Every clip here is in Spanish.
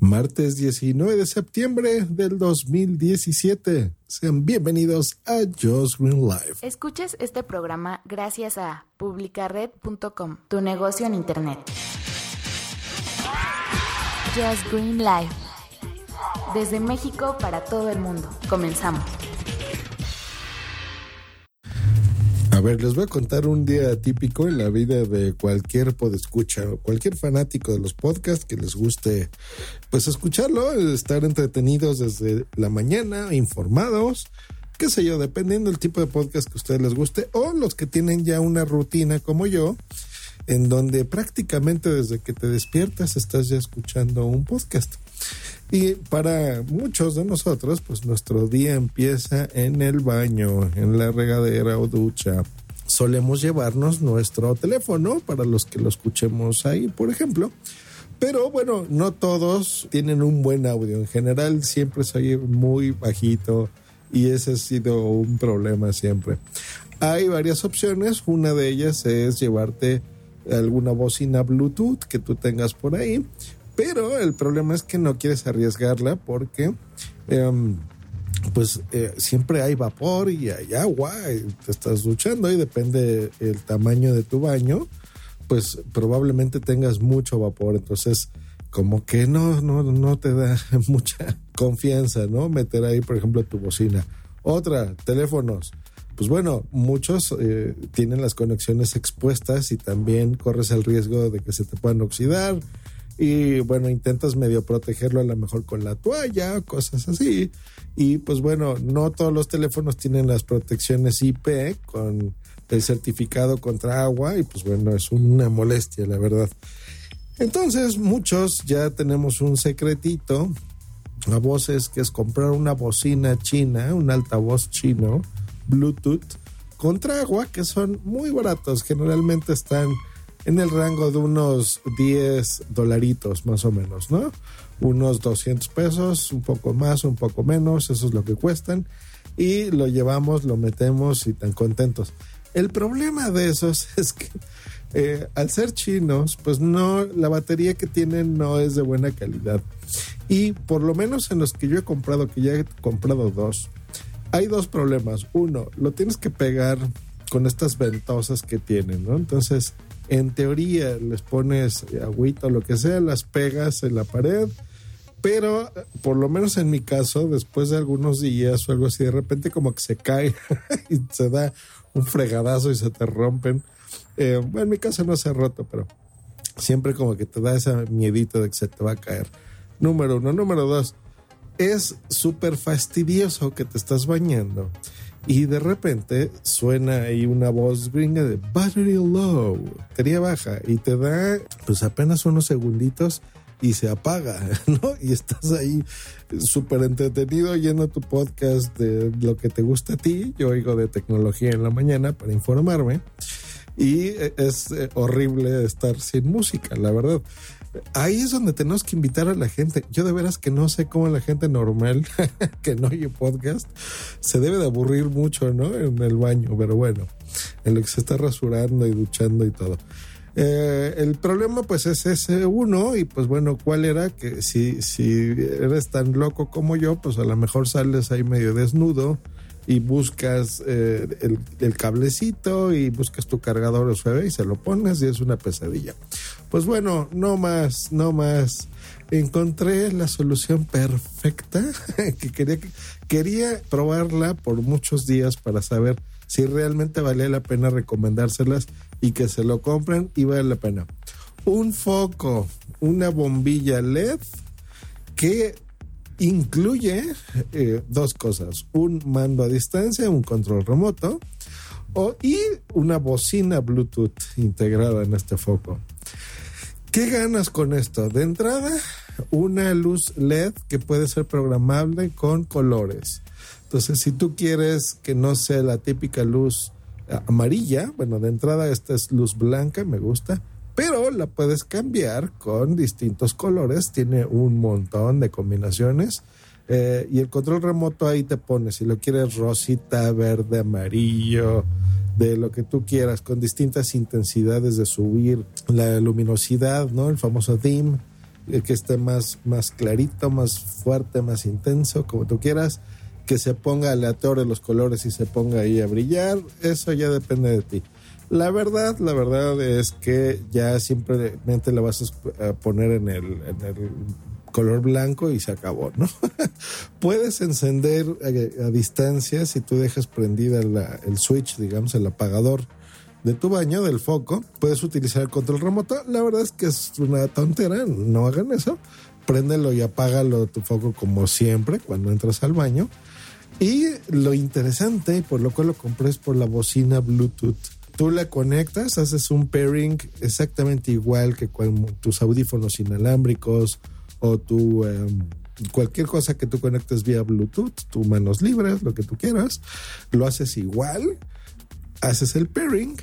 martes 19 de septiembre del 2017. Sean bienvenidos a Just Green Live. Escuches este programa gracias a publicared.com, tu negocio en Internet. Just Green Live. Desde México para todo el mundo. Comenzamos. A ver, les voy a contar un día típico en la vida de cualquier podescucha cualquier fanático de los podcasts que les guste, pues escucharlo, estar entretenidos desde la mañana, informados, qué sé yo, dependiendo del tipo de podcast que a ustedes les guste, o los que tienen ya una rutina como yo, en donde prácticamente desde que te despiertas estás ya escuchando un podcast. Y para muchos de nosotros, pues nuestro día empieza en el baño, en la regadera o ducha. Solemos llevarnos nuestro teléfono para los que lo escuchemos ahí, por ejemplo. Pero bueno, no todos tienen un buen audio. En general siempre soy muy bajito y ese ha sido un problema siempre. Hay varias opciones. Una de ellas es llevarte alguna bocina Bluetooth que tú tengas por ahí pero el problema es que no quieres arriesgarla porque em, pues eh, siempre hay vapor y hay agua, y te estás duchando y depende el tamaño de tu baño, pues probablemente tengas mucho vapor, entonces como que no, no, no te da mucha confianza, ¿no? Meter ahí, por ejemplo, tu bocina. Otra, teléfonos. Pues bueno, muchos eh, tienen las conexiones expuestas y también corres el riesgo de que se te puedan oxidar y bueno, intentas medio protegerlo a lo mejor con la toalla, cosas así. Y pues bueno, no todos los teléfonos tienen las protecciones IP con el certificado contra agua y pues bueno, es una molestia, la verdad. Entonces, muchos ya tenemos un secretito a voces que es comprar una bocina china, un altavoz chino, Bluetooth, contra agua, que son muy baratos, generalmente están en el rango de unos 10 dolaritos más o menos, ¿no? Unos 200 pesos, un poco más, un poco menos, eso es lo que cuestan. Y lo llevamos, lo metemos y tan contentos. El problema de esos es que eh, al ser chinos, pues no, la batería que tienen no es de buena calidad. Y por lo menos en los que yo he comprado, que ya he comprado dos, hay dos problemas. Uno, lo tienes que pegar con estas ventosas que tienen, ¿no? Entonces, en teoría les pones agüita o lo que sea, las pegas en la pared, pero por lo menos en mi caso, después de algunos días o algo así, de repente como que se cae y se da un fregadazo y se te rompen. Eh, bueno, en mi caso no se ha roto, pero siempre como que te da ese miedito de que se te va a caer. Número uno. Número dos, es súper fastidioso que te estás bañando y de repente suena ahí una voz gringa de battery low, batería baja, y te da pues apenas unos segunditos y se apaga, ¿no? Y estás ahí súper entretenido oyendo tu podcast de lo que te gusta a ti. Yo oigo de tecnología en la mañana para informarme. Y es eh, horrible estar sin música, la verdad ahí es donde tenemos que invitar a la gente. Yo de veras que no sé cómo la gente normal que no oye podcast se debe de aburrir mucho, ¿no? En el baño, pero bueno, en lo que se está rasurando y duchando y todo. Eh, el problema pues es ese uno y pues bueno, ¿cuál era? Que si, si eres tan loco como yo, pues a lo mejor sales ahí medio desnudo y buscas eh, el, cablecito y buscas tu cargador USB y se lo pones y es una pesadilla. Pues bueno, no más, no más. Encontré la solución perfecta que quería, quería probarla por muchos días para saber si realmente valía la pena recomendárselas y que se lo compren y vale la pena. Un foco, una bombilla LED que incluye eh, dos cosas, un mando a distancia, un control remoto y una bocina Bluetooth integrada en este foco. ¿Qué ganas con esto? De entrada, una luz LED que puede ser programable con colores. Entonces, si tú quieres que no sea la típica luz amarilla, bueno, de entrada esta es luz blanca, me gusta, pero la puedes cambiar con distintos colores, tiene un montón de combinaciones. Eh, y el control remoto ahí te pone, si lo quieres rosita, verde, amarillo, de lo que tú quieras, con distintas intensidades de subir la luminosidad, ¿no? El famoso dim, eh, que esté más, más clarito, más fuerte, más intenso, como tú quieras, que se ponga aleatorio los colores y se ponga ahí a brillar, eso ya depende de ti. La verdad, la verdad es que ya simplemente la vas a poner en el, en el color blanco y se acabó, ¿no? Puedes encender a, distancia si tú dejas prendida el switch, digamos, el apagador de tu baño, del foco. Puedes utilizar el control remoto. La verdad es que es una tontera, no hagan eso. Préndelo y apágalo tu foco como siempre cuando entras al baño. Y lo interesante, por lo cual lo compré, es por la bocina Bluetooth. Tú la conectas, haces un pairing exactamente igual que con tus audífonos inalámbricos o tu em, cualquier cosa que tú conectes vía Bluetooth, tu manos libres, lo que tú quieras, lo haces igual, haces el pairing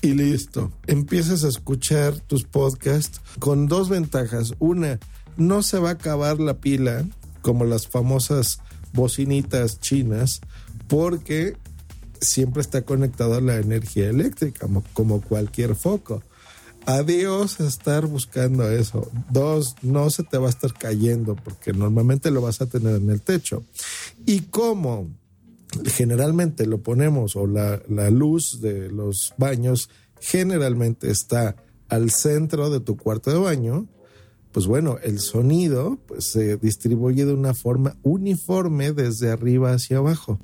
y listo. Empiezas a escuchar tus podcasts con dos ventajas. Una, no se va a acabar la pila como las famosas bocinitas chinas porque siempre está conectado a la energía eléctrica como cualquier foco. Adiós estar buscando eso. Dos, no se te va a estar cayendo porque normalmente lo vas a tener en el techo. Y como generalmente lo ponemos o la, la luz de los baños generalmente está al centro de tu cuarto de baño, pues bueno, el sonido pues, se distribuye de una forma uniforme desde arriba hacia abajo.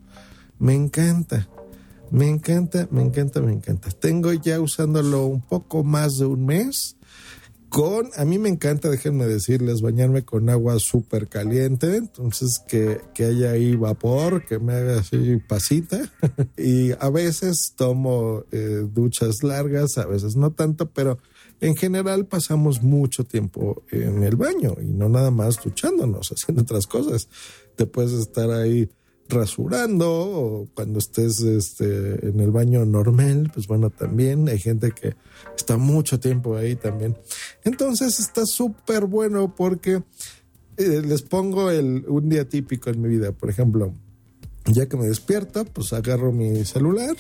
Me encanta. Me encanta, me encanta, me encanta. Tengo ya usándolo un poco más de un mes. Con, a mí me encanta, déjenme decirles, bañarme con agua súper caliente, entonces que, que, haya ahí vapor, que me haga así pasita. y a veces tomo eh, duchas largas, a veces no tanto, pero en general pasamos mucho tiempo en el baño y no nada más duchándonos, haciendo otras cosas. Te puedes estar ahí rasurando o cuando estés este, en el baño normal, pues bueno, también hay gente que está mucho tiempo ahí también. Entonces está súper bueno porque eh, les pongo el, un día típico en mi vida, por ejemplo, ya que me despierto, pues agarro mi celular,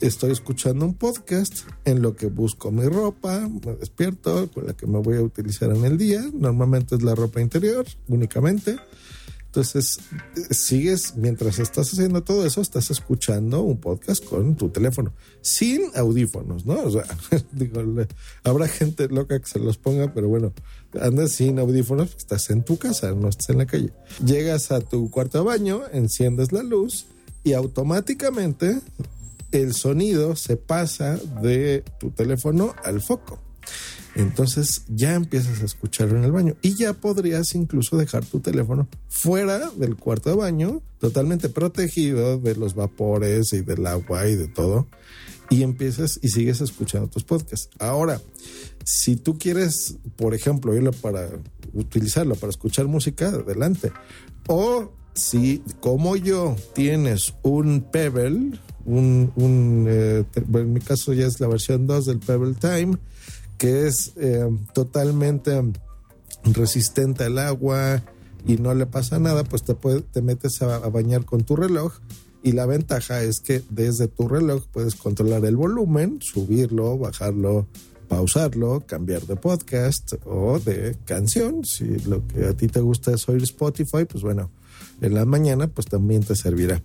estoy escuchando un podcast en lo que busco mi ropa, me despierto con la que me voy a utilizar en el día, normalmente es la ropa interior únicamente entonces, sigues, mientras estás haciendo todo eso, estás escuchando un podcast con tu teléfono, sin audífonos, ¿no? O sea, digo, habrá gente loca que se los ponga, pero bueno, andas sin audífonos, estás en tu casa, no estás en la calle. Llegas a tu cuarto de baño, enciendes la luz y automáticamente el sonido se pasa de tu teléfono al foco. Entonces ya empiezas a escucharlo en el baño y ya podrías incluso dejar tu teléfono fuera del cuarto de baño, totalmente protegido de los vapores y del agua y de todo. Y empiezas y sigues escuchando tus podcasts. Ahora, si tú quieres, por ejemplo, irlo para utilizarlo para escuchar música, adelante. O si, como yo, tienes un Pebble, un, eh, en mi caso ya es la versión 2 del Pebble Time, que es eh, totalmente resistente al agua y no le pasa nada, pues te, te metes a, bañar con tu reloj y la ventaja es que desde tu reloj puedes controlar el volumen, subirlo, bajarlo, pausarlo, cambiar de podcast o de canción. Si lo que a ti te gusta es oír Spotify, pues bueno, en la mañana pues también te servirá.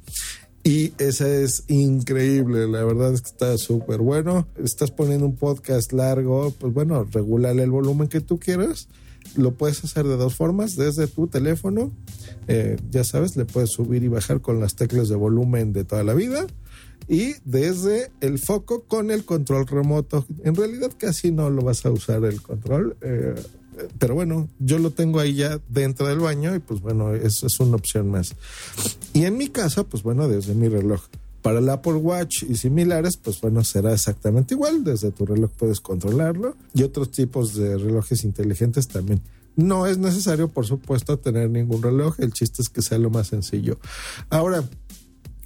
Y esa es increíble, la verdad es que está súper bueno. Estás poniendo un podcast largo, pues bueno, regularle el volumen que tú quieras. Lo puedes hacer de dos formas, desde tu teléfono, eh, ya sabes, le puedes subir y bajar con las teclas de volumen de toda la vida. Y desde el foco con el control remoto. En realidad casi no lo vas a usar el control. Eh, pero bueno, yo lo tengo ahí ya dentro del baño y pues bueno, eso es una opción más. Y en mi caso, pues bueno, desde mi reloj. Para el Apple Watch y similares, pues bueno, será exactamente igual. Desde tu reloj puedes controlarlo y otros tipos de relojes inteligentes también. No es necesario, por supuesto, tener ningún reloj. El chiste es que sea lo más sencillo. Ahora,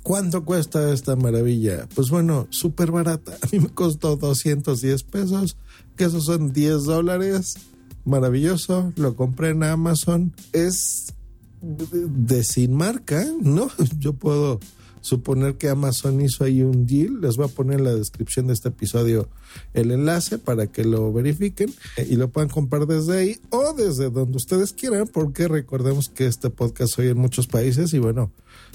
¿Cuánto cuesta esta maravilla? Pues bueno, súper barata. A mí me costó 210 pesos, que esos son 10 dólares. Maravilloso, lo compré en Amazon. Es de, sin marca, ¿no? Yo puedo suponer que Amazon hizo ahí un deal. Les voy a poner en la descripción de este episodio el enlace para que lo verifiquen y lo puedan comprar desde ahí o desde donde ustedes quieran, porque recordemos que este podcast hoy en muchos países y bueno,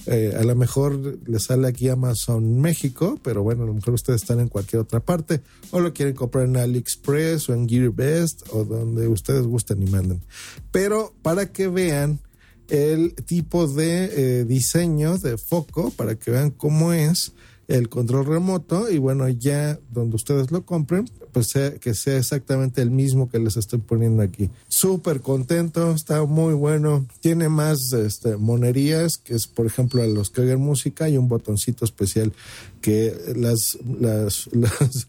eh, a lo mejor les sale aquí Amazon México, pero bueno, a lo mejor ustedes están en cualquier otra parte o lo quieren comprar en AliExpress o en GearBest o donde ustedes gusten y manden. Pero para que vean el tipo de eh, diseño de foco para que vean cómo es el control remoto y bueno ya donde ustedes lo compren pues que sea exactamente el mismo que les estoy poniendo aquí súper contento está muy bueno tiene más este, monerías que es por ejemplo a los que oigan música hay un botoncito especial que las las,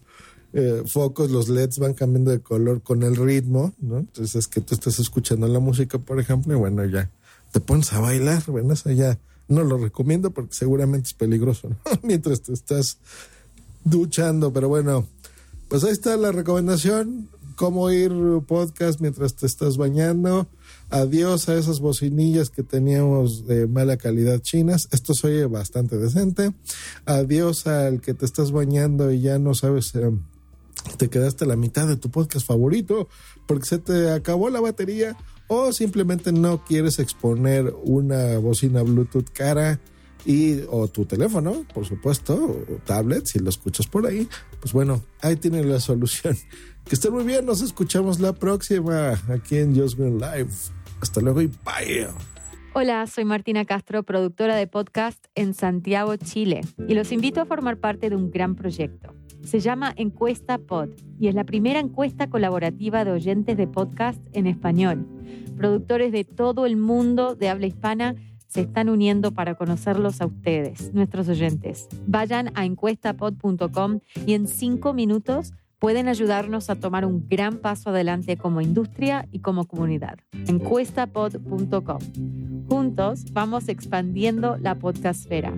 eh, focos, los LEDs van cambiando de color con el ritmo. Entonces es que tú estás escuchando la música, por ejemplo, y bueno, ya te pones a bailar, bueno, eso ya no lo recomiendo porque seguramente es peligroso, ¿no? Mientras te estás duchando, pero bueno, pues ahí está la recomendación, cómo oír podcast mientras te estás bañando. Adiós a esas bocinillas que teníamos de mala calidad chinas. Esto se oye bastante decente. Adiós al que te estás bañando y ya no sabes, eh, te quedaste la mitad de tu podcast favorito porque se te acabó la batería o simplemente no quieres exponer una bocina Bluetooth cara y o tu teléfono, por supuesto, o tablet, si lo escuchas por ahí, pues bueno, ahí tienen la solución. Que estén muy bien, nos escuchamos la próxima aquí en Just Green Live. Hasta luego y bye. Hola, soy Martina Castro, productora de podcast en Santiago, Chile, y los invito a formar parte de un gran proyecto. Se llama Encuesta Pod y es la primera encuesta colaborativa de oyentes de podcast en español. Productores de todo el mundo de habla hispana se están uniendo para conocerlos a ustedes, nuestros oyentes. Vayan a encuestapod.com y en cinco minutos pueden ayudarnos a tomar un gran paso adelante como industria y como comunidad. Encuestapod.com. Juntos vamos expandiendo la podcastfera.